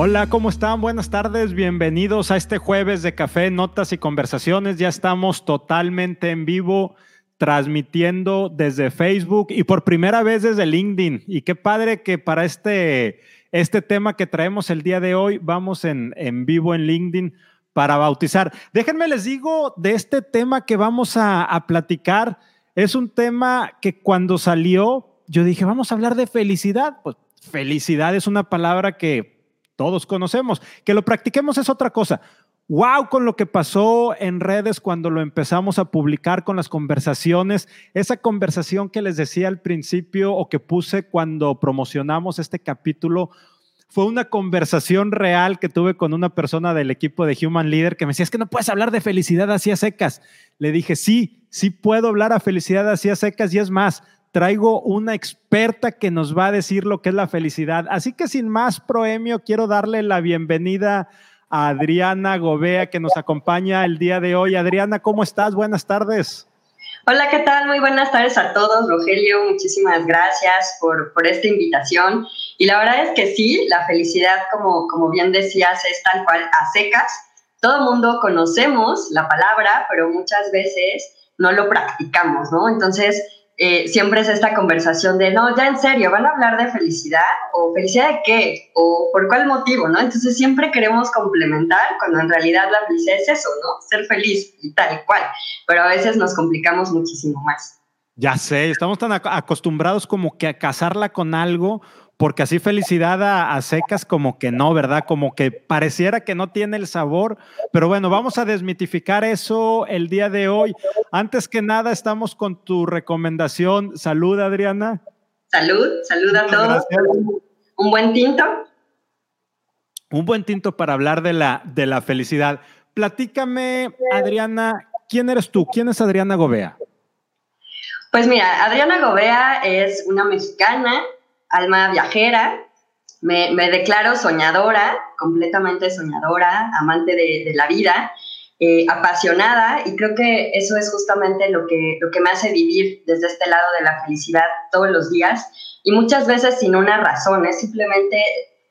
Hola, ¿cómo están? Buenas tardes, bienvenidos a este jueves de café, notas y conversaciones. Ya estamos totalmente en vivo, transmitiendo desde Facebook y por primera vez desde LinkedIn. Y qué padre que para este, este tema que traemos el día de hoy vamos en, en vivo en LinkedIn para bautizar. Déjenme les digo de este tema que vamos a, a platicar. Es un tema que cuando salió, yo dije, vamos a hablar de felicidad. Pues felicidad es una palabra que todos conocemos. Que lo practiquemos es otra cosa. Wow, con lo que pasó en redes cuando lo empezamos a publicar con las conversaciones, esa conversación que les decía al principio o que puse cuando promocionamos este capítulo, fue una conversación real que tuve con una persona del equipo de Human Leader que me decía, es que no puedes hablar de felicidad así a secas. Le dije, sí, sí puedo hablar a felicidad así a secas y es más, traigo una experta que nos va a decir lo que es la felicidad. Así que sin más proemio, quiero darle la bienvenida a Adriana Gobea que nos acompaña el día de hoy. Adriana, ¿cómo estás? Buenas tardes. Hola, ¿qué tal? Muy buenas tardes a todos. Rogelio, muchísimas gracias por, por esta invitación. Y la verdad es que sí, la felicidad, como, como bien decías, es tal cual a secas. Todo mundo conocemos la palabra, pero muchas veces no lo practicamos, ¿no? Entonces, eh, siempre es esta conversación de, no, ya en serio, ¿van a hablar de felicidad? ¿O felicidad de qué? ¿O por cuál motivo? ¿no? Entonces siempre queremos complementar cuando en realidad la felicidad es eso, ¿no? Ser feliz y tal cual. Pero a veces nos complicamos muchísimo más. Ya sé, estamos tan acostumbrados como que a casarla con algo porque así felicidad a, secas como que no, ¿verdad? Como que pareciera que no tiene el sabor, pero bueno, vamos a desmitificar eso el día de hoy. Antes que nada, estamos con tu recomendación. Salud, Adriana. Salud, salud a todos. Un buen tinto. Un buen tinto para hablar de la, de la felicidad. Platícame, Adriana, ¿quién eres tú? ¿Quién es Adriana Gobea? Pues mira, Adriana Gobea es una mexicana alma viajera, me, declaro soñadora, completamente soñadora, amante de, la vida, eh, apasionada y creo que eso es justamente lo que, lo que me hace vivir desde este lado de la felicidad todos los días y muchas veces sin una razón, es simplemente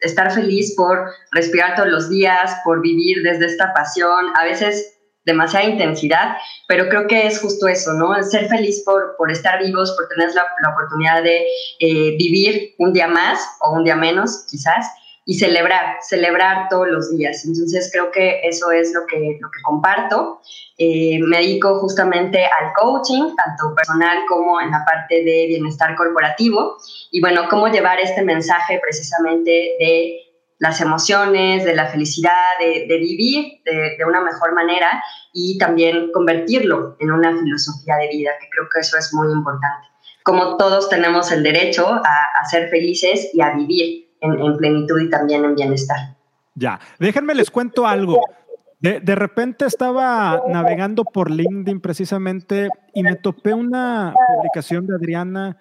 estar feliz por respirar todos los días, por vivir desde esta pasión, a veces demasiada intensidad, pero creo que es justo eso, ¿no? Ser feliz por, estar vivos, por tener la, oportunidad de eh, vivir un día más o un día menos, quizás, y celebrar, celebrar todos los días. Entonces creo que eso es lo que, lo que comparto. Eh, me dedico justamente al coaching, tanto personal como en la parte de bienestar corporativo. Y bueno, cómo llevar este mensaje precisamente de las emociones, de la felicidad, de, vivir de, una mejor manera y también convertirlo en una filosofía de vida, que creo que eso es muy importante. Como todos tenemos el derecho a, ser felices y a vivir en, plenitud y también en bienestar. Ya, déjenme les cuento algo. De, de, repente estaba navegando por LinkedIn precisamente y me topé una publicación de Adriana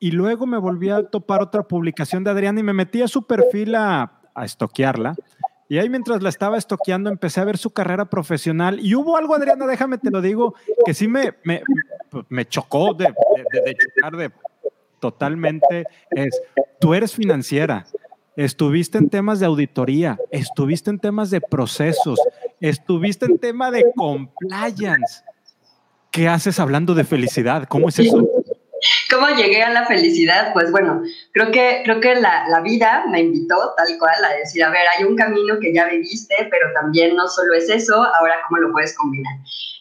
y luego me volví a topar otra publicación de Adriana y me metí a su perfil a a estoquearla. Y ahí mientras la estaba estoqueando empecé a ver su carrera profesional y hubo algo, Adriana, déjame te lo digo, que sí me, me, me chocó de, de, chocar de totalmente. Es, tú eres financiera, estuviste en temas de auditoría, estuviste en temas de procesos, estuviste en tema de compliance. ¿Qué haces hablando de felicidad? ¿Cómo es eso? ¿Cómo llegué a la felicidad? Pues bueno, creo que, creo que la, la, vida me invitó tal cual a decir, a ver, hay un camino que ya viviste, pero también no solo es eso, ahora cómo lo puedes combinar.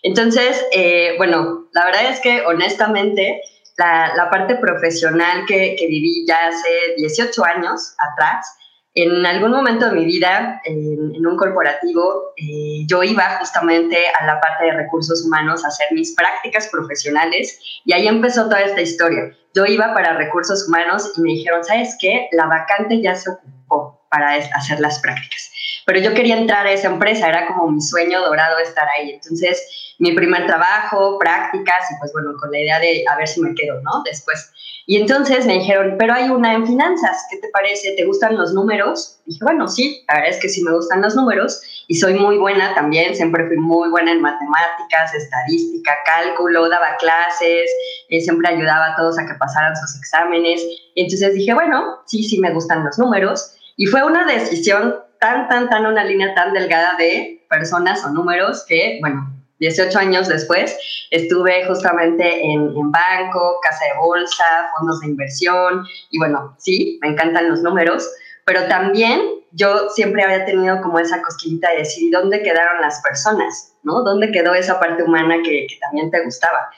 Entonces, eh, bueno, la verdad es que honestamente, la, la parte profesional que, que, viví ya hace 18 años atrás, en algún momento de mi vida, en, un corporativo, eh, yo iba justamente a la parte de recursos humanos a hacer mis prácticas profesionales y ahí empezó toda esta historia. Yo iba para recursos humanos y me dijeron, ¿sabes qué? La vacante ya se ocupó para hacer las prácticas. Pero yo quería entrar a esa empresa, era como mi sueño dorado estar ahí. Entonces, mi primer trabajo, prácticas y pues bueno, con la idea de a ver si me quedo, ¿no? Después. Y entonces me dijeron, pero hay una en finanzas, ¿qué te parece? ¿Te gustan los números? dije, bueno, sí, la verdad es que sí me gustan los números y soy muy buena también, siempre fui muy buena en matemáticas, estadística, cálculo, daba clases, eh, siempre ayudaba a todos a que pasaran sus exámenes. Y entonces dije, bueno, sí, sí me gustan los números. Y fue una decisión tan, tan, tan una línea tan delgada de personas o números que, bueno, 18 años después estuve justamente en, en, banco, casa de bolsa, fondos de inversión y bueno, sí, me encantan los números, pero también yo siempre había tenido como esa cosquillita de decir, ¿dónde quedaron las personas? ¿No? ¿Dónde quedó esa parte humana que, que también te gustaba?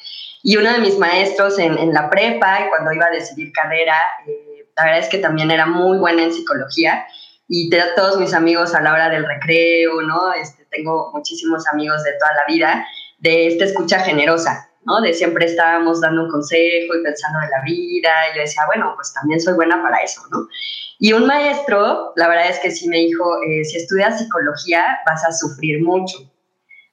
Y uno de mis maestros en, en, la prepa cuando iba a decidir carrera, eh, la verdad es que también era muy buena en psicología y todos mis amigos a la hora del recreo, ¿no? Este, tengo muchísimos amigos de toda la vida, de esta escucha generosa, ¿no? De siempre estábamos dando un consejo y pensando de la vida. Y yo decía, bueno, pues también soy buena para eso, ¿no? Y un maestro, la verdad es que sí me dijo, eh, si estudias psicología vas a sufrir mucho,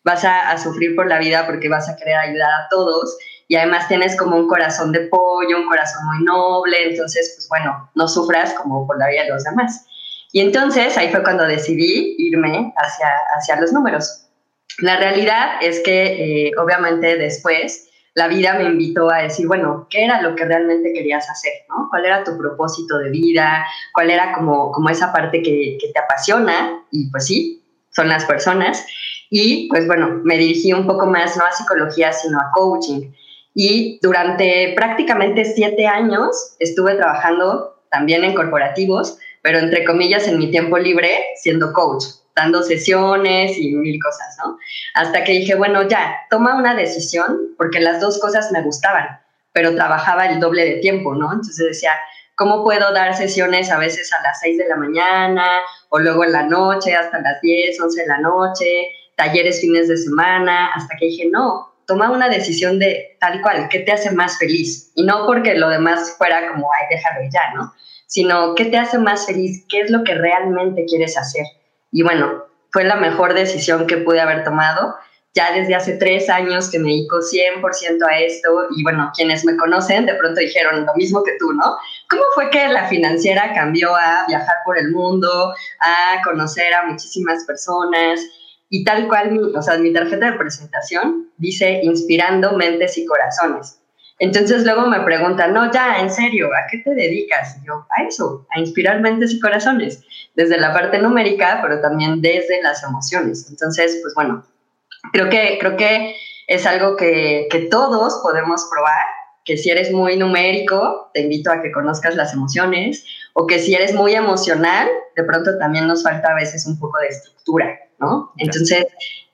vas a, a sufrir por la vida porque vas a querer ayudar a todos y además tienes como un corazón de pollo, un corazón muy noble, entonces, pues bueno, no sufras como por la vida de los demás. Y entonces ahí fue cuando decidí irme hacia, hacia los números. La realidad es que eh, obviamente después la vida me invitó a decir, bueno, ¿qué era lo que realmente querías hacer? ¿no? ¿Cuál era tu propósito de vida? ¿Cuál era como, como esa parte que, que te apasiona? Y pues sí, son las personas. Y pues bueno, me dirigí un poco más no a psicología, sino a coaching. Y durante prácticamente siete años estuve trabajando también en corporativos, pero entre comillas en mi tiempo libre siendo coach, dando sesiones y mil cosas, ¿no? Hasta que dije, bueno, ya, toma una decisión, porque las dos cosas me gustaban, pero trabajaba el doble de tiempo, ¿no? Entonces decía, ¿cómo puedo dar sesiones a veces a las 6 de la mañana o luego en la noche hasta las 10, 11 de la noche, talleres fines de semana, hasta que dije, no, toma una decisión de tal cual, ¿qué te hace más feliz? Y no porque lo demás fuera como, ay, déjalo ya, ¿no? Sino, ¿qué te hace más feliz? ¿Qué es lo que realmente quieres hacer? Y bueno, fue la mejor decisión que pude haber tomado. Ya desde hace tres años que me dedico 100% a esto y bueno, quienes me conocen de pronto dijeron lo mismo que tú, ¿no? ¿Cómo fue que la financiera cambió a viajar por el mundo, a conocer a muchísimas personas? Y tal cual, mi, o sea, mi tarjeta de presentación dice inspirando mentes y corazones. Entonces luego me preguntan, no, ya, en serio, ¿a qué te dedicas? Y yo, a eso, a inspirar mentes y corazones, desde la parte numérica, pero también desde las emociones. Entonces, pues bueno, creo que, creo que es algo que, que todos podemos probar, que si eres muy numérico, te invito a que conozcas las emociones, o que si eres muy emocional, de pronto también nos falta a veces un poco de estructura, ¿no? Entonces,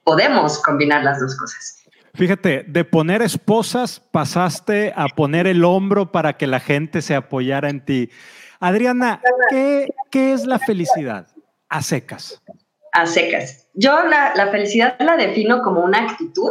podemos combinar las dos cosas. Fíjate, de poner esposas pasaste a poner el hombro para que la gente se apoyara en ti. Adriana, ¿qué, es la felicidad? A secas. A secas. Yo la felicidad la defino como una actitud,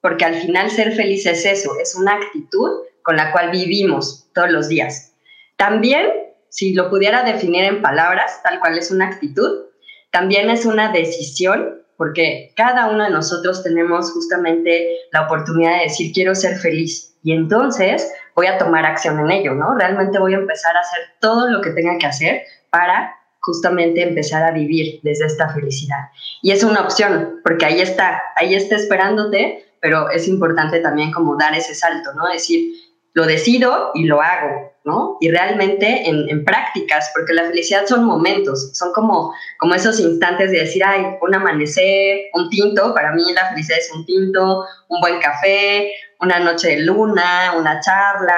porque al final ser feliz es eso, es una actitud con la cual vivimos todos los días. También, si lo pudiera definir en palabras, tal cual es una actitud, también es una decisión porque cada uno de nosotros tenemos justamente la oportunidad de decir quiero ser feliz y entonces voy a tomar acción en ello, ¿no? Realmente voy a empezar a hacer todo lo que tenga que hacer para justamente empezar a vivir desde esta felicidad. Y es una opción, porque ahí está, ahí está esperándote, pero es importante también como dar ese salto, ¿no? Decir, lo decido y lo hago, ¿no? Y realmente en, prácticas, porque la felicidad son momentos, son como, como esos instantes de decir, ay, un amanecer, un tinto, para mí la felicidad es un tinto, un buen café, una noche de luna, una charla,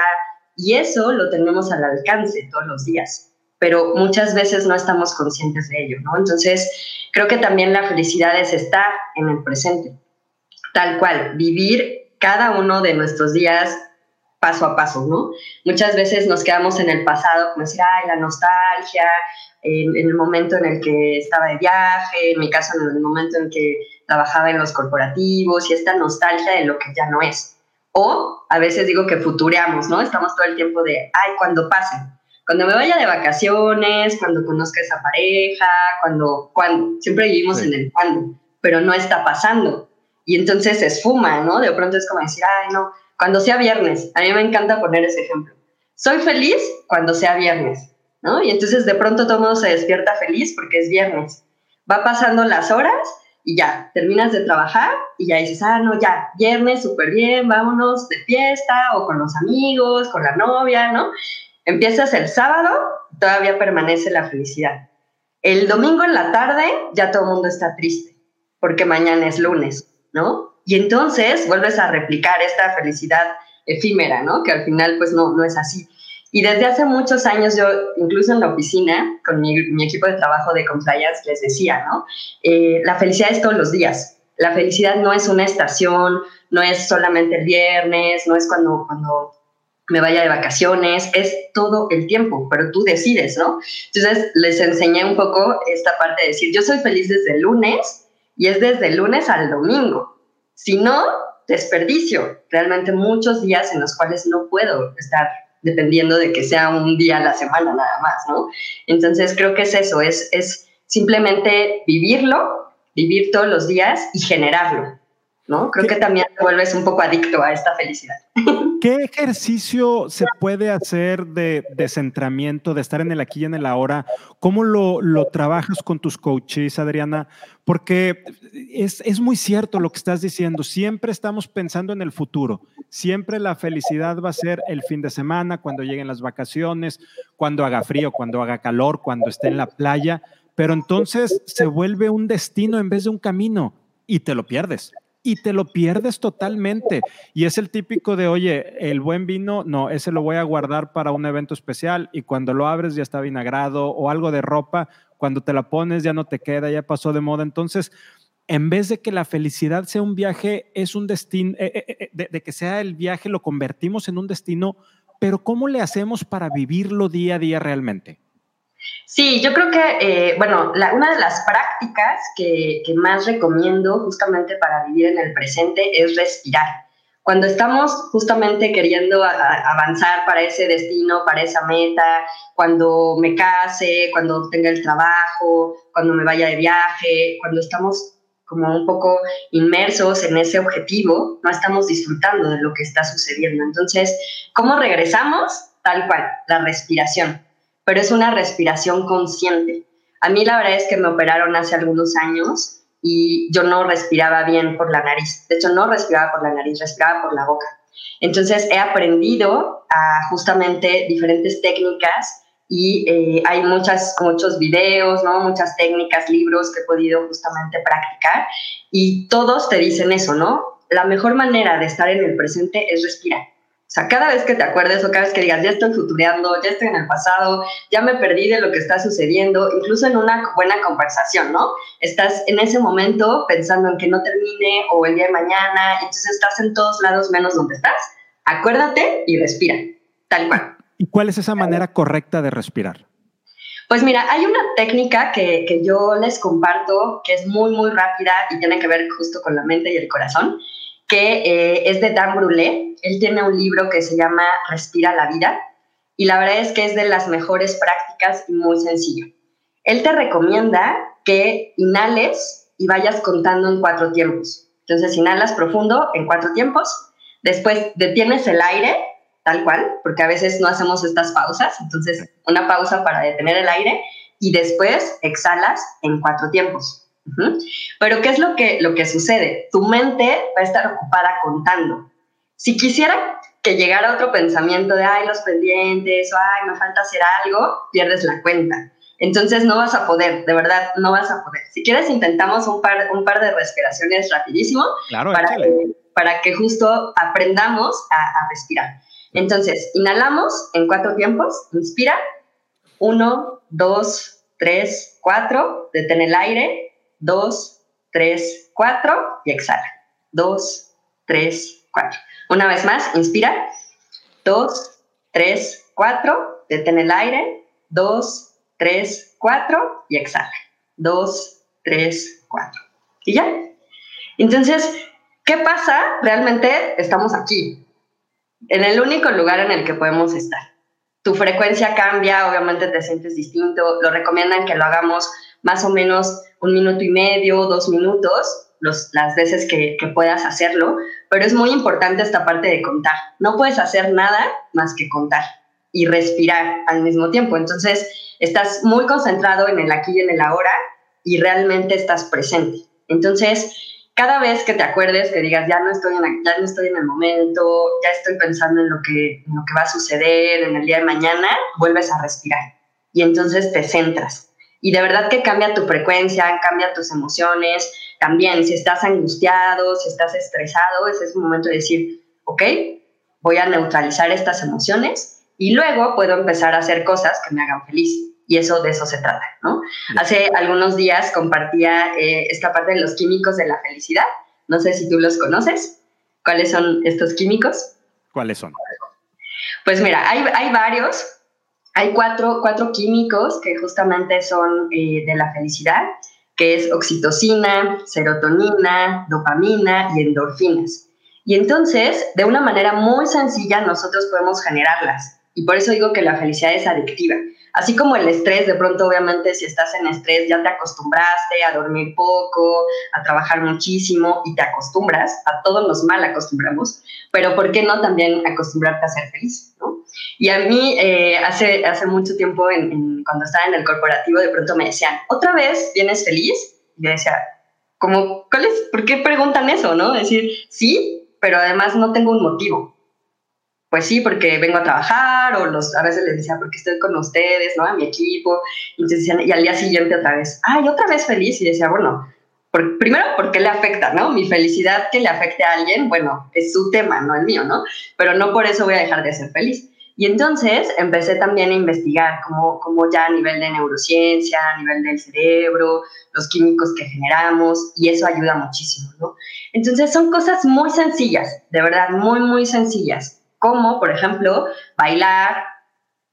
y eso lo tenemos al alcance todos los días, pero muchas veces no estamos conscientes de ello, ¿no? Entonces, creo que también la felicidad es estar en el presente, tal cual, vivir cada uno de nuestros días paso a paso, ¿no? Muchas veces nos quedamos en el pasado, como decir, ay, la nostalgia, en, el momento en el que estaba de viaje, en mi caso, en el momento en que trabajaba en los corporativos y esta nostalgia de lo que ya no es. O a veces digo que futureamos, ¿no? Estamos todo el tiempo de, ay, cuando pase, cuando me vaya de vacaciones, cuando conozca a esa pareja, cuando, cuando, siempre vivimos en el cuando, pero no está pasando. Y entonces se esfuma, ¿no? De pronto es como decir, ay, no, cuando sea viernes. A mí me encanta poner ese ejemplo. Soy feliz cuando sea viernes, ¿no? Y entonces de pronto todo mundo se despierta feliz porque es viernes. Va pasando las horas y ya, terminas de trabajar y ya dices, ah, no, ya, viernes, súper bien, vámonos de fiesta o con los amigos, con la novia, ¿no? Empiezas el sábado, todavía permanece la felicidad. El domingo en la tarde ya todo el mundo está triste porque mañana es lunes, ¿no? Y entonces vuelves a replicar esta felicidad efímera, ¿no? Que al final pues no, no es así. Y desde hace muchos años yo, incluso en la oficina, con mi, equipo de trabajo de compliance, les decía, ¿no? Eh, la felicidad es todos los días. La felicidad no es una estación, no es solamente el viernes, no es cuando, cuando me vaya de vacaciones, es todo el tiempo, pero tú decides, ¿no? Entonces les enseñé un poco esta parte de decir, yo soy feliz desde el lunes y es desde el lunes al domingo. Si no, desperdicio realmente muchos días en los cuales no puedo estar dependiendo de que sea un día a la semana nada más, ¿no? Entonces creo que es eso, es, es simplemente vivirlo, vivir todos los días y generarlo, ¿no? Creo que también te vuelves un poco adicto a esta felicidad. ¿Qué ejercicio se puede hacer de descentramiento, de estar en el aquí y en el ahora? ¿Cómo lo, lo trabajas con tus coaches, Adriana? Porque es, es, muy cierto lo que estás diciendo. Siempre estamos pensando en el futuro. Siempre la felicidad va a ser el fin de semana, cuando lleguen las vacaciones, cuando haga frío, cuando haga calor, cuando esté en la playa. Pero entonces se vuelve un destino en vez de un camino y te lo pierdes y te lo pierdes totalmente. Y es el típico de, oye, el buen vino, no, ese lo voy a guardar para un evento especial y cuando lo abres ya está vinagrado o algo de ropa, cuando te la pones ya no te queda, ya pasó de moda. Entonces, en vez de que la felicidad sea un viaje, es un destino, eh, eh, eh, de, de que sea el viaje, lo convertimos en un destino, pero ¿cómo le hacemos para vivirlo día a día realmente? Sí, yo creo que, eh, bueno, una de las prácticas que, más recomiendo justamente para vivir en el presente es respirar. Cuando estamos justamente queriendo avanzar para ese destino, para esa meta, cuando me case, cuando tenga el trabajo, cuando me vaya de viaje, cuando estamos como un poco inmersos en ese objetivo, no estamos disfrutando de lo que está sucediendo. Entonces, ¿cómo regresamos? Tal cual, la respiración pero es una respiración consciente. A mí la verdad es que me operaron hace algunos años y yo no respiraba bien por la nariz. De hecho, no respiraba por la nariz, respiraba por la boca. Entonces he aprendido justamente diferentes técnicas y eh, hay muchas, muchos videos, ¿no? muchas técnicas, libros que he podido justamente practicar y todos te dicen eso, ¿no? La mejor manera de estar en el presente es respirar. O sea, cada vez que te acuerdes o cada vez que digas, ya estoy futureando, ya estoy en el pasado, ya me perdí de lo que está sucediendo, incluso en una buena conversación, ¿no? Estás en ese momento pensando en que no termine o el día de mañana, y entonces estás en todos lados menos donde estás. Acuérdate y respira, tal cual. ¿Y cuál es esa manera correcta de respirar? Pues mira, hay una técnica que, que yo les comparto que es muy, muy rápida y tiene que ver justo con la mente y el corazón que eh, es de Dan Brulé. Él tiene un libro que se llama Respira la vida y la verdad es que es de las mejores prácticas y muy sencillo. Él te recomienda que inhales y vayas contando en cuatro tiempos. Entonces inhalas profundo en cuatro tiempos, después detienes el aire, tal cual, porque a veces no hacemos estas pausas, entonces una pausa para detener el aire y después exhalas en cuatro tiempos. Pero ¿qué es lo que, lo que sucede? Tu mente va a estar ocupada contando. Si quisiera que llegara otro pensamiento de, ay, los pendientes, o ay, me falta hacer algo, pierdes la cuenta. Entonces no vas a poder, de verdad, no vas a poder. Si quieres, intentamos un par, un par de respiraciones rapidísimo para, que, para que justo aprendamos a, a respirar. Entonces, inhalamos en cuatro tiempos. Inspira. Uno, dos, tres, cuatro. Detén el aire. 2, 3, 4 y exhala. 2, 3, 4. Una vez más, inspira. 2, 3, 4. Detén el aire. 2, 3, 4 y exhala. 2, 3, 4. ¿Y ya? Entonces, ¿qué pasa? Realmente estamos aquí, en el único lugar en el que podemos estar. Tu frecuencia cambia, obviamente te sientes distinto, lo recomiendan que lo hagamos más o menos un minuto y medio, dos minutos, las veces que, puedas hacerlo, pero es muy importante esta parte de contar. No puedes hacer nada más que contar y respirar al mismo tiempo. Entonces, estás muy concentrado en el aquí y en el ahora y realmente estás presente. Entonces, cada vez que te acuerdes, que digas, ya no estoy en, ya no estoy en el momento, ya estoy pensando en lo, que, en lo que va a suceder en el día de mañana, vuelves a respirar y entonces te centras Y de verdad que cambia tu frecuencia, cambia tus emociones. También, si estás angustiado, si estás estresado, ese es un momento de decir, ok, voy a neutralizar estas emociones y luego puedo empezar a hacer cosas que me hagan feliz. Y eso de eso se trata, ¿no? Hace algunos días compartía eh, esta parte de los químicos de la felicidad. No sé si tú los conoces. ¿Cuáles son estos químicos? ¿Cuáles son? Pues mira, hay, hay varios. Hay cuatro, cuatro, químicos que justamente son eh, de la felicidad, que es oxitocina, serotonina, dopamina y endorfinas. Y entonces, de una manera muy sencilla, nosotros podemos generarlas. Y por eso digo que la felicidad es adictiva. Así como el estrés, de pronto obviamente si estás en estrés ya te acostumbraste a dormir poco, a trabajar muchísimo y te acostumbras, a todos nos mal acostumbramos, pero ¿por qué no también acostumbrarte a ser feliz? Y a mí eh, hace, hace mucho tiempo, cuando estaba en el corporativo, de pronto me decían, ¿otra vez vienes feliz? Y yo decía, como, ¿cuál? ¿Por qué preguntan eso? ¿no? Decir, sí, pero además no tengo un motivo pues sí, porque vengo a trabajar, o los, a veces les decía, porque estoy con ustedes, ¿no? A mi equipo. Y, y al día siguiente otra vez, ay, otra vez feliz. Y decía, bueno, por, primero, ¿por qué le afecta, no? Mi felicidad que le afecte a alguien, bueno, es su tema, no el mío, ¿no? Pero no por eso voy a dejar de ser feliz. Y entonces empecé también a investigar cómo, cómo ya a nivel de neurociencia, a nivel del cerebro, los químicos que generamos, y eso ayuda muchísimo, ¿no? Entonces son cosas muy sencillas, de verdad, muy, muy sencillas como, por ejemplo, bailar,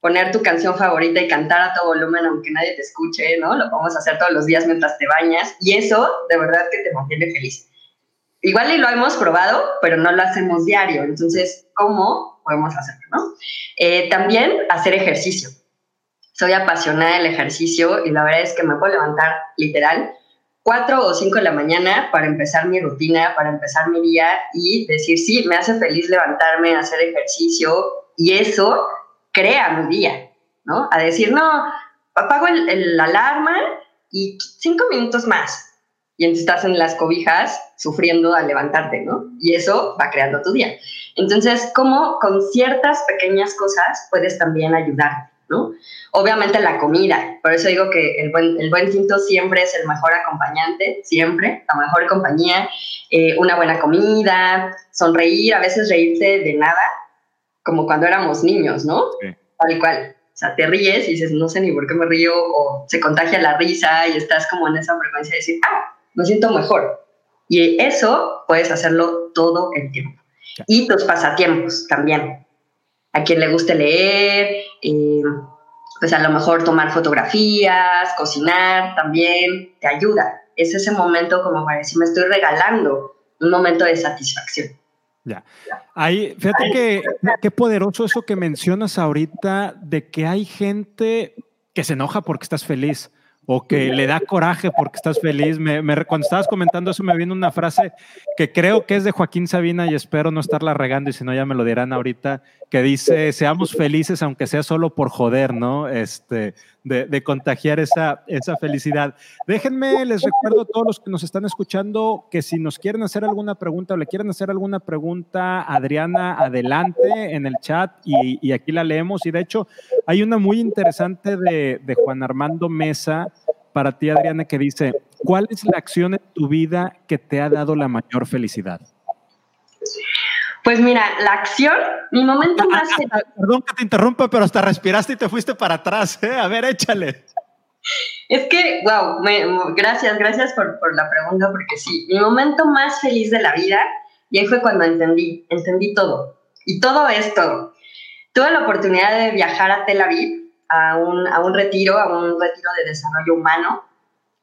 poner tu canción favorita y cantar a todo volumen aunque nadie te escuche, ¿no? Lo podemos hacer todos los días mientras te bañas y eso de verdad que te mantiene feliz. Igual y lo hemos probado, pero no lo hacemos diario, entonces, ¿cómo podemos hacerlo, no? Eh, también hacer ejercicio. Soy apasionada del ejercicio y la verdad es que me puedo levantar literal 4 o 5 de la mañana para empezar mi rutina, para empezar mi día y decir, sí, me hace feliz levantarme, hacer ejercicio y eso crea mi día, ¿no? A decir, no, apago el, alarma y 5 minutos más. Y entonces estás en las cobijas sufriendo al levantarte, ¿no? Y eso va creando tu día. Entonces, como con ciertas pequeñas cosas puedes también ayudar ¿no? Obviamente la comida, por eso digo que el buen, el buen tinto siempre es el mejor acompañante, siempre, la mejor compañía, eh, una buena comida, sonreír, a veces reírte de nada, como cuando éramos niños, ¿no? Tal cual. O sea, te ríes y dices, no sé ni por qué me río, o se contagia la risa y estás como en esa frecuencia de decir, ah, me siento mejor. Y eso puedes hacerlo todo el tiempo. Y tus pasatiempos también a quien le guste leer, eh, pues a lo mejor tomar fotografías, cocinar también, te ayuda. Es ese momento como para decir, me estoy regalando un momento de satisfacción. Ya. Ahí, fíjate que qué poderoso eso que mencionas ahorita de que hay gente que se enoja porque estás feliz o que le da coraje porque estás feliz. Me, cuando estabas comentando eso me vino una frase que creo que es de Joaquín Sabina y espero no estarla regando y si no ya me lo dirán ahorita, que dice, seamos felices aunque sea solo por joder, ¿no? Este, de, contagiar esa, esa felicidad. Déjenme, les recuerdo a todos los que nos están escuchando que si nos quieren hacer alguna pregunta o le quieren hacer alguna pregunta, Adriana, adelante en el chat y, y aquí la leemos. Y de hecho, hay una muy interesante de, de Juan Armando Mesa para ti, Adriana, que dice, ¿cuál es la acción en tu vida que te ha dado la mayor felicidad? Pues mira, la acción, mi momento ah, más... Ah, ah, perdón que te interrumpa, pero hasta respiraste y te fuiste para atrás. ¿eh? A ver, échale. Es que, wow, gracias, gracias por, por, la pregunta, porque sí, mi momento más feliz de la vida, y ahí fue cuando entendí, entendí todo. Y todo es todo. Tuve la oportunidad de viajar a Tel Aviv a un, a un retiro, a un retiro de desarrollo humano,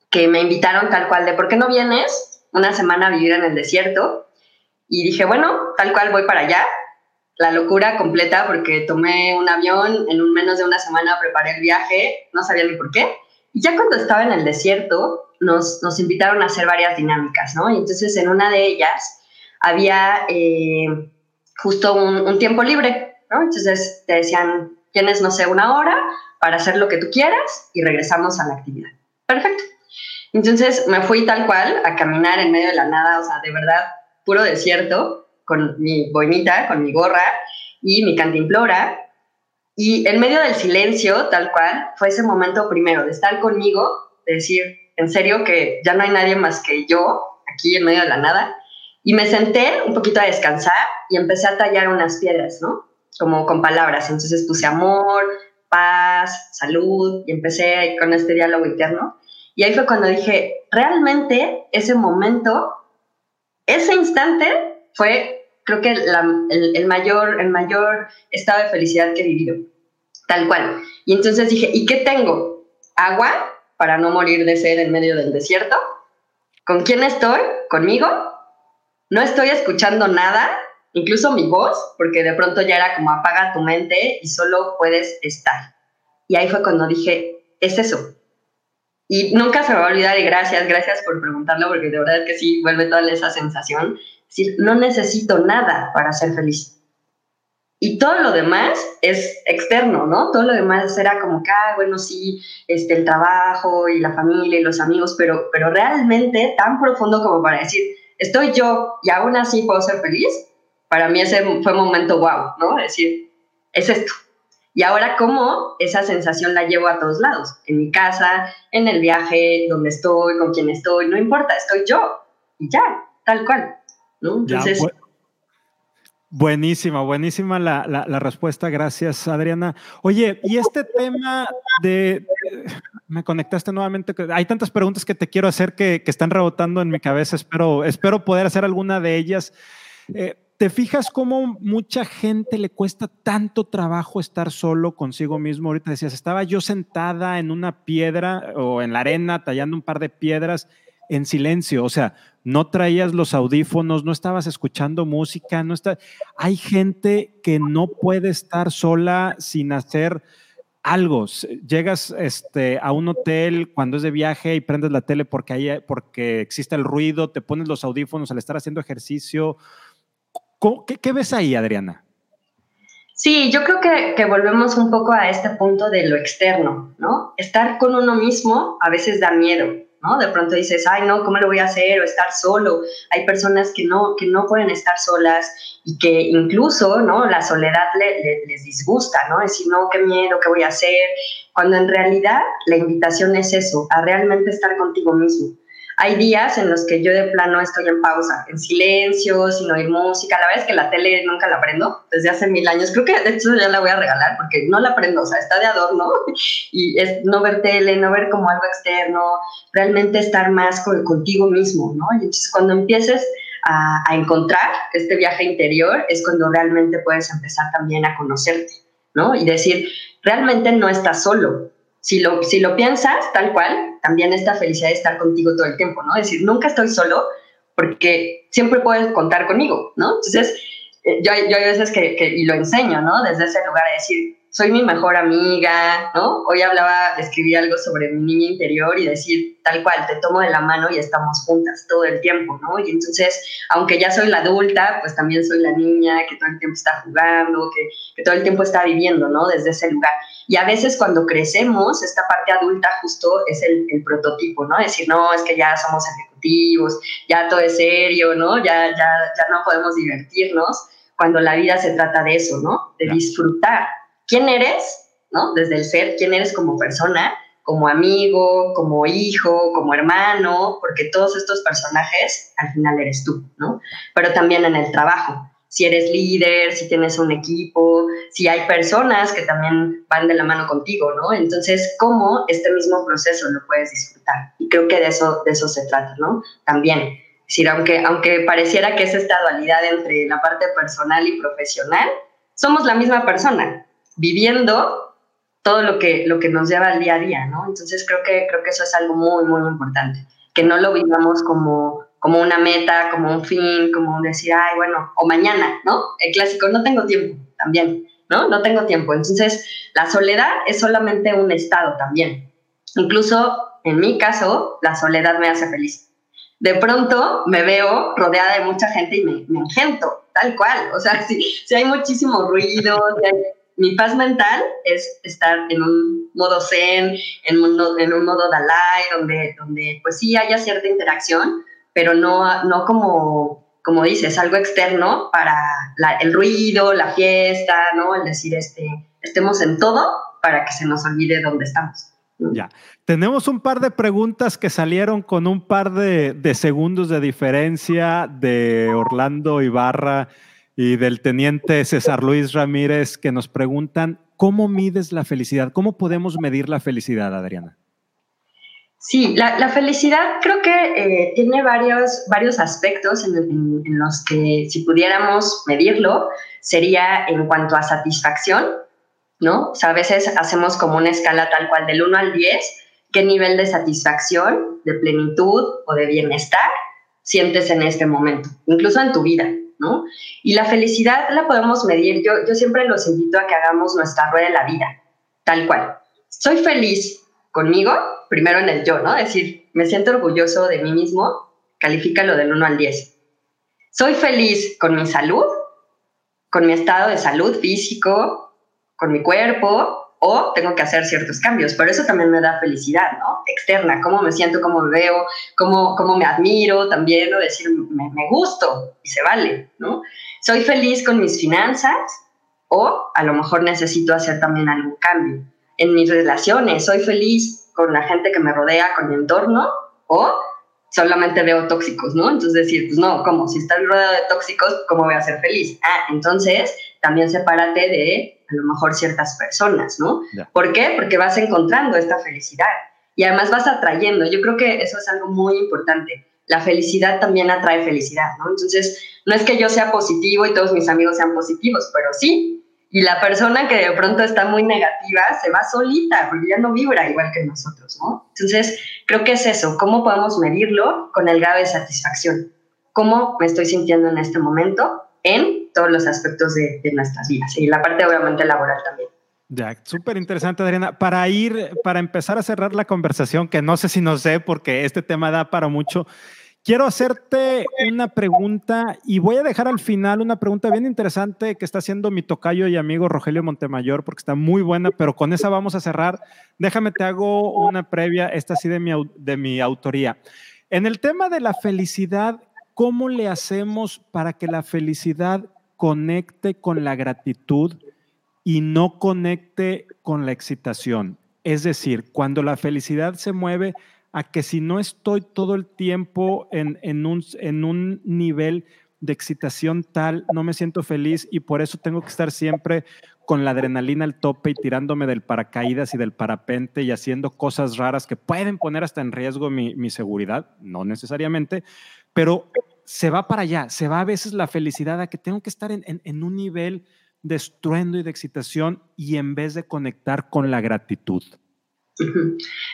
que me invitaron tal cual de, ¿por qué no vienes una semana a vivir en el desierto? Y dije, bueno, tal cual voy para allá. La locura completa porque tomé un avión, en un menos de una semana preparé el viaje, no sabía ni por qué. Y ya cuando estaba en el desierto, nos, nos invitaron a hacer varias dinámicas, ¿no? Y entonces en una de ellas había eh, justo un, un, tiempo libre, ¿no? Entonces te decían, tienes, no sé, una hora para hacer lo que tú quieras y regresamos a la actividad. Perfecto. Entonces me fui tal cual a caminar en medio de la nada, o sea, de verdad, puro desierto, con mi boinita, con mi gorra y mi cantimplora. Y en medio del silencio, tal cual, fue ese momento primero de estar conmigo, de decir, en serio que ya no hay nadie más que yo aquí en medio de la nada. Y me senté un poquito a descansar y empecé a tallar unas piedras, ¿no? Como con palabras. Entonces puse amor, paz, salud y empecé con este diálogo interno. Y ahí fue cuando dije, realmente ese momento, ese instante fue creo que el, mayor, el mayor estado de felicidad que he vivido, tal cual. Y entonces dije, ¿y qué tengo? Agua para no morir de sed en medio del desierto. ¿Con quién estoy? ¿Conmigo? No estoy escuchando nada, incluso mi voz, porque de pronto ya era como apaga tu mente y solo puedes estar. Y ahí fue cuando dije, es eso. Y nunca se me va a olvidar y gracias, gracias por preguntarlo, porque de verdad que sí vuelve toda esa sensación decir, no necesito nada para ser feliz. Y todo lo demás es externo, ¿no? Todo lo demás era como que, ah, bueno, sí, este, el trabajo y la familia y los amigos, pero, pero realmente tan profundo como para decir, estoy yo y aún así puedo ser feliz, para mí ese fue un momento wow, ¿no? decir, es esto. Y ahora, ¿cómo esa sensación la llevo a todos lados? En mi casa, en el viaje, donde estoy, con quién estoy, no importa, estoy yo. Y ya, tal cual buenísima, buenísima la, respuesta. Gracias, Adriana. Oye, y este tema de... Me conectaste nuevamente. Hay tantas preguntas que te quiero hacer que, están rebotando en mi cabeza. Espero, espero poder hacer alguna de ellas. Eh, ¿Te fijas cómo mucha gente le cuesta tanto trabajo estar solo consigo mismo? Ahorita decías, estaba yo sentada en una piedra o en la arena tallando un par de piedras en silencio, o sea, no traías los audífonos, no estabas escuchando música, no está. Hay gente que no puede estar sola sin hacer algo. Llegas este, a un hotel cuando es de viaje y prendes la tele porque, hay, porque existe el ruido, te pones los audífonos al estar haciendo ejercicio. ¿Qué, ves ahí, Adriana? Sí, yo creo que, volvemos un poco a este punto de lo externo, ¿no? Estar con uno mismo a veces da miedo. De pronto dices, ay, no, ¿cómo lo voy a hacer? O estar solo. Hay personas que no, que no pueden estar solas y que incluso, ¿no? La soledad les disgusta, ¿no? Decir, no, qué miedo, ¿qué voy a hacer? Cuando en realidad la invitación es eso, a realmente estar contigo mismo. Hay días en los que yo de plano estoy en pausa, en silencio, sin oír música. La verdad es que la tele nunca la prendo desde hace mil años. Creo que de hecho ya la voy a regalar porque no la prendo, o sea, está de adorno y es no ver tele, no ver como algo externo, realmente estar más contigo mismo, ¿no? Y entonces cuando empieces a, a encontrar este viaje interior es cuando realmente puedes empezar también a conocerte, ¿no? Y decir, realmente no estás solo, si lo, si lo piensas tal cual, también esta felicidad de estar contigo todo el tiempo, ¿no? Es decir, nunca estoy solo porque siempre puedes contar conmigo, ¿no? Entonces, eh, yo, yo hay veces que, que, y lo enseño, ¿no? Desde ese lugar de decir, soy mi mejor amiga, ¿no? Hoy hablaba, escribí algo sobre mi niña interior y decir, tal cual, te tomo de la mano y estamos juntas todo el tiempo, ¿no? Y entonces, aunque ya soy la adulta, pues también soy la niña que todo el tiempo está jugando, que, que todo el tiempo está viviendo, ¿no? Desde ese lugar. Y a veces cuando crecemos, esta parte adulta justo es el, el prototipo, ¿no? Decir, no, es que ya somos ejecutivos, ya todo es serio, ¿no? Ya, ya, ya no podemos divertirnos, cuando la vida se trata de eso, ¿no? De disfrutar quién eres, ¿no? Desde el ser, quién eres como persona, como amigo, como hijo, como hermano, porque todos estos personajes al final eres tú, ¿no? Pero también en el trabajo. Si eres líder, si tienes un equipo, si hay personas que también van de la mano contigo, ¿no? Entonces, ¿cómo este mismo proceso lo puedes disfrutar? Y creo que de eso, de eso se trata, ¿no? También. Es decir, aunque, aunque pareciera que es esta dualidad entre la parte personal y profesional, somos la misma persona, viviendo todo lo que, lo que nos lleva al día a día, ¿no? Entonces creo que, creo que eso es algo muy, muy importante, que no lo vivamos como, como una meta, como un fin, como decir, ay, bueno, o mañana, ¿no? El clásico, no tengo tiempo, también, ¿no? No tengo tiempo. Entonces, la soledad es solamente un estado también. Incluso, en mi caso, la soledad me hace feliz. De pronto me veo rodeada de mucha gente y me, me engento, tal cual. O sea, si, si hay muchísimo ruido, si hay mi paz mental es estar en un modo zen, en un, en un modo Dalai, donde, donde pues sí haya cierta interacción, pero no, no como, como dices, algo externo para el ruido, la fiesta, ¿no? El decir, este, estemos en todo para que se nos olvide dónde estamos. Ya, tenemos un par de preguntas que salieron con un par de, de segundos de diferencia de Orlando Ibarra y del teniente César Luis Ramírez que nos preguntan, ¿cómo mides la felicidad? ¿Cómo podemos medir la felicidad, Adriana? Sí, la, felicidad creo que eh, tiene varios, varios aspectos en, los que si pudiéramos medirlo, sería en cuanto a satisfacción, ¿no? O sea, a veces hacemos como una escala tal cual del 1 al 10, qué nivel de satisfacción, de plenitud o de bienestar sientes en este momento, incluso en tu vida, Y la felicidad la podemos medir, yo, yo siempre los invito a que hagamos nuestra rueda de la vida, tal cual. Soy feliz conmigo, primero en el yo, ¿no? Decir, me siento orgulloso de mí mismo, califícalo del 1 al 10. Soy feliz con mi salud, con mi estado de salud físico, con mi cuerpo, o tengo que hacer ciertos cambios, pero eso también me da felicidad, ¿no? Externa, cómo me siento, cómo me veo, cómo, cómo me admiro también, o decir, me, me gusto y se vale, ¿no? Soy feliz con mis finanzas, o a lo mejor necesito hacer también algún cambio en mis relaciones, soy feliz con la gente que me rodea, con mi entorno, o solamente veo tóxicos, ¿no? Entonces decir, pues no, ¿cómo? Si estás rodeado de tóxicos, ¿cómo voy a ser feliz? Ah, entonces también sepárate de a lo mejor ciertas personas, ¿no? ¿Por qué? Porque vas encontrando esta felicidad y además vas atrayendo. Yo creo que eso es algo muy importante. La felicidad también atrae felicidad, ¿no? Entonces, no es que yo sea positivo y todos mis amigos sean positivos, pero sí, y la persona que de pronto está muy negativa se va solita porque ya no vibra igual que nosotros, ¿no? Entonces, creo que es eso, ¿cómo podemos medirlo con el grado de satisfacción? ¿Cómo me estoy sintiendo en este momento en todos los aspectos de, nuestras vidas? Y la parte obviamente laboral también. Ya, súper interesante, Adriana. Para ir, para empezar a cerrar la conversación, que no sé si nos sé, porque este tema da para mucho, Quiero hacerte una pregunta y voy a dejar al final una pregunta bien interesante que está haciendo mi tocayo y amigo Rogelio Montemayor porque está muy buena, pero con esa vamos a cerrar. Déjame, te hago una previa, esta sí de mi, de mi autoría. En el tema de la felicidad, ¿cómo le hacemos para que la felicidad conecte con la gratitud y no conecte con la excitación? Es decir, cuando la felicidad se mueve a que si no estoy todo el tiempo en, en, un, en un nivel de excitación tal, no me siento feliz y por eso tengo que estar siempre con la adrenalina al tope y tirándome del paracaídas y del parapente y haciendo cosas raras que pueden poner hasta en riesgo mi, mi seguridad, no necesariamente, pero se va para allá, se va a veces la felicidad a que tengo que estar en, en, un nivel de estruendo y de excitación y en vez de conectar con la gratitud.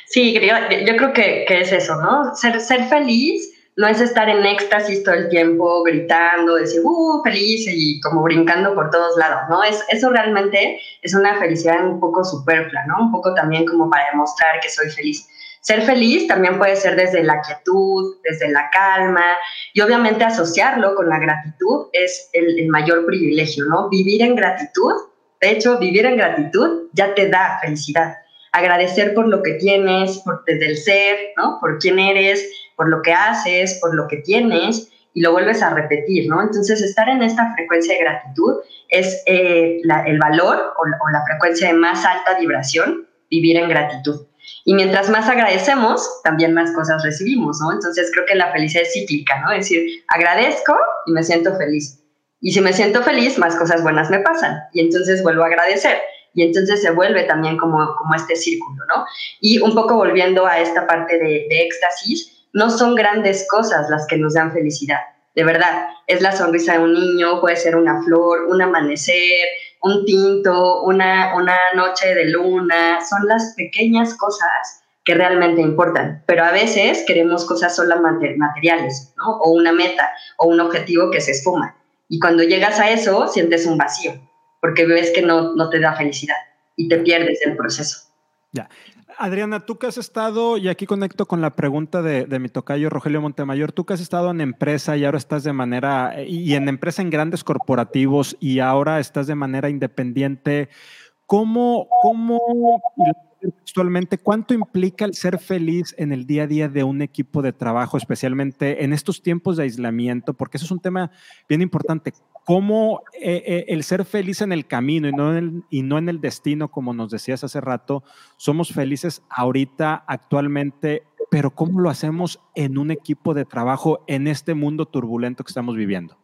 Sí, yo, creo que, es eso, ¿no? Ser, ser feliz no es estar en éxtasis todo el tiempo, gritando, decir, uh, feliz y como brincando por todos lados, ¿no? Es, eso realmente es una felicidad un poco superflua, ¿no? Un poco también como para demostrar que soy feliz. Ser feliz también puede ser desde la quietud, desde la calma y obviamente asociarlo con la gratitud es el, mayor privilegio, ¿no? Vivir en gratitud, de hecho, vivir en gratitud ya te da felicidad agradecer por lo que tienes, por, desde el ser, ¿no? Por quién eres, por lo que haces, por lo que tienes, y lo vuelves a repetir, ¿no? Entonces, estar en esta frecuencia de gratitud es eh, el valor o la frecuencia de más alta vibración, vivir en gratitud. Y mientras más agradecemos, también más cosas recibimos, ¿no? Entonces creo que la felicidad es cíclica, ¿no? Es decir, agradezco y me siento feliz. Y si me siento feliz, más cosas buenas me pasan. Y entonces vuelvo a agradecer y entonces se vuelve también como, como este círculo, ¿no? Y un poco volviendo a esta parte de, de éxtasis, no son grandes cosas las que nos dan felicidad, de verdad, es la sonrisa de un niño, puede ser una flor, un amanecer, un tinto, una, una noche de luna, son las pequeñas cosas que realmente importan, pero a veces queremos cosas solo materiales, ¿no? O una meta o un objetivo que se esfuma. Y cuando llegas a eso, sientes un vacío porque ves que no, no te da felicidad y te pierdes el proceso. Ya. Adriana, tú que has estado, y aquí conecto con la pregunta de, de, mi tocayo Rogelio Montemayor, tú que has estado en empresa y ahora estás de manera, y en empresa en grandes corporativos y ahora estás de manera independiente, ¿cómo, cómo textualmente, ¿cuánto implica el ser feliz en el día a día de un equipo de trabajo, especialmente en estos tiempos de aislamiento? Porque eso es un tema bien importante. Cómo eh, eh, el ser feliz en el camino y no en el, y no en el destino, como nos decías hace rato, somos felices ahorita, actualmente, pero cómo lo hacemos en un equipo de trabajo en este mundo turbulento que estamos viviendo.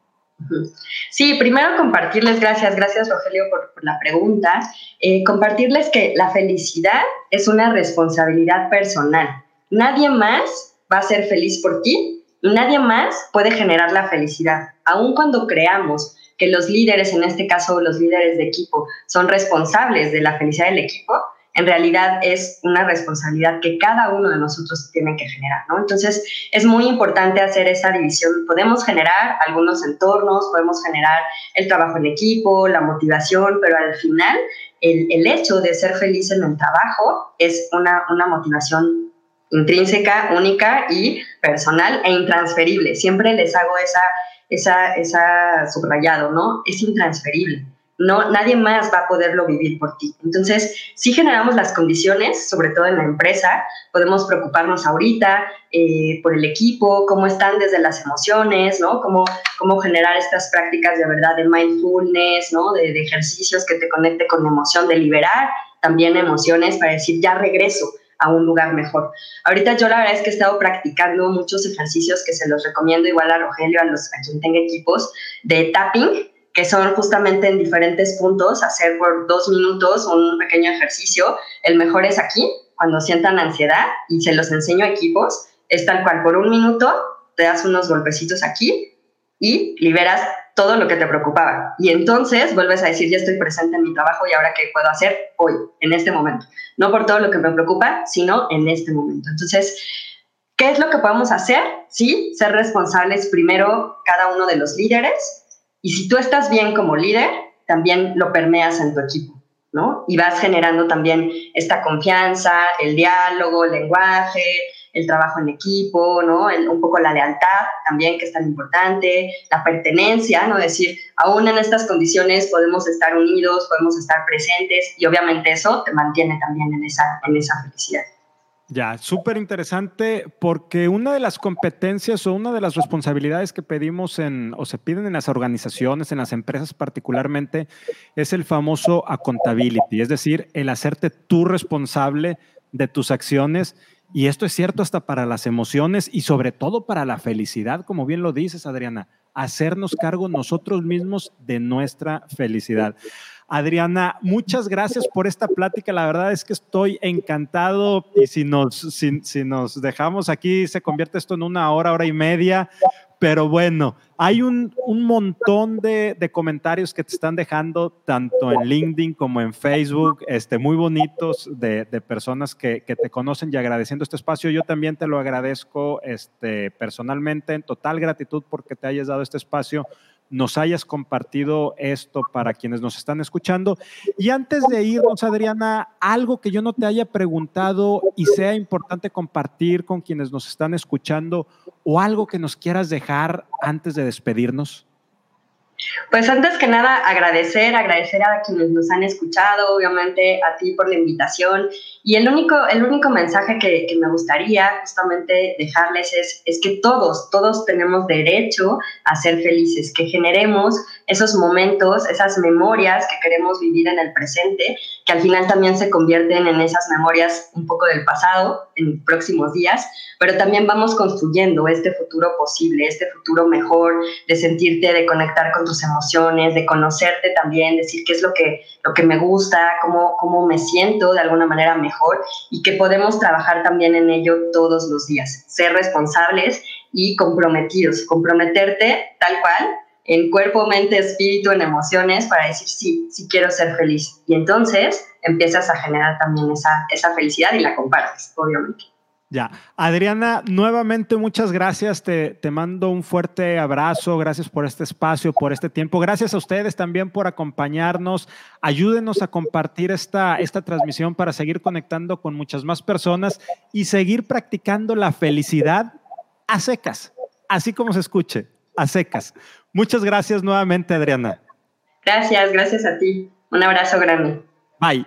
Sí, primero compartirles, gracias, gracias Rogelio por, la pregunta, eh, compartirles que la felicidad es una responsabilidad personal. Nadie más va a ser feliz por ti y nadie más puede generar la felicidad. Aun cuando creamos que los líderes, en este caso los líderes de equipo, son responsables de la felicidad del equipo, en realidad es una responsabilidad que cada uno de nosotros tiene que generar, ¿no? Entonces, es muy importante hacer esa división. Podemos generar algunos entornos, podemos generar el trabajo en equipo, la motivación, pero al final, el, hecho de ser feliz en el trabajo es una, una motivación intrínseca, única y personal e intransferible. Siempre les hago esa, esa, esa subrayado, ¿no? Es intransferible no, nadie más va a poderlo vivir por ti. Entonces, si generamos las condiciones, sobre todo en la empresa, podemos preocuparnos ahorita eh, por el equipo, cómo están desde las emociones, ¿no? Cómo, cómo generar estas prácticas de verdad de mindfulness, ¿no? De, de ejercicios que te conecte con emoción, de liberar también emociones para decir, ya regreso a un lugar mejor. Ahorita yo la verdad es que he estado practicando muchos ejercicios que se los recomiendo igual a Rogelio, a, los, a quien tenga equipos, de tapping, que son justamente en diferentes puntos, hacer por dos minutos un pequeño ejercicio. El mejor es aquí, cuando sientan ansiedad, y se los enseño a equipos, es tal cual, por un minuto te das unos golpecitos aquí y liberas todo lo que te preocupaba. Y entonces vuelves a decir, ya estoy presente en mi trabajo y ahora qué puedo hacer hoy, en este momento. No por todo lo que me preocupa, sino en este momento. Entonces, ¿qué es lo que podemos hacer? Sí, ser responsables primero cada uno de los líderes, y si tú estás bien como líder, también lo permeas en tu equipo, ¿no? Y vas generando también esta confianza, el diálogo, el lenguaje, el trabajo en equipo, ¿no? un poco la lealtad también, que es tan importante, la pertenencia, ¿no? Decir, aún en estas condiciones podemos estar unidos, podemos estar presentes y obviamente eso te mantiene también en esa, en esa felicidad. Ya, súper interesante porque una de las competencias o una de las responsabilidades que pedimos en o se piden en las organizaciones, en las empresas particularmente, es el famoso accountability, es decir, el hacerte tú responsable de tus acciones. Y esto es cierto hasta para las emociones y sobre todo para la felicidad, como bien lo dices, Adriana, hacernos cargo nosotros mismos de nuestra felicidad. Adriana, muchas gracias por esta plática. La verdad es que estoy encantado y si nos, si, nos dejamos aquí se convierte esto en una hora, hora y media. Pero bueno, hay un, montón de, comentarios que te están dejando tanto en LinkedIn como en Facebook, este, muy bonitos de, personas que, te conocen y agradeciendo este espacio. Yo también te lo agradezco este, personalmente, en total gratitud porque te hayas dado este espacio nos hayas compartido esto para quienes nos están escuchando. Y antes de irnos, Adriana, algo que yo no te haya preguntado y sea importante compartir con quienes nos están escuchando o algo que nos quieras dejar antes de despedirnos. Pues antes que nada, agradecer, agradecer a quienes nos han escuchado, obviamente a ti por la invitación. Y el único, el único mensaje que, que me gustaría justamente dejarles es, es que todos, todos tenemos derecho a ser felices, que generemos esos momentos, esas memorias que queremos vivir en el presente, que al final también se convierten en esas memorias un poco del pasado en próximos días, pero también vamos construyendo este futuro posible, este futuro mejor, de sentirte, de conectar con tus emociones, de conocerte también, decir qué es lo que, lo que me gusta, cómo, cómo me siento de alguna manera y que podemos trabajar también en ello todos los días, ser responsables y comprometidos, comprometerte tal cual en cuerpo, mente, espíritu, en emociones para decir sí, sí quiero ser feliz. Y entonces empiezas a generar también esa, esa felicidad y la compartes, obviamente. Ya. Adriana, nuevamente muchas gracias. Te, te, mando un fuerte abrazo. Gracias por este espacio, por este tiempo. Gracias a ustedes también por acompañarnos. Ayúdenos a compartir esta, esta transmisión para seguir conectando con muchas más personas y seguir practicando la felicidad a secas, así como se escuche, a secas. Muchas gracias nuevamente, Adriana. Gracias, gracias a ti. Un abrazo grande. Bye.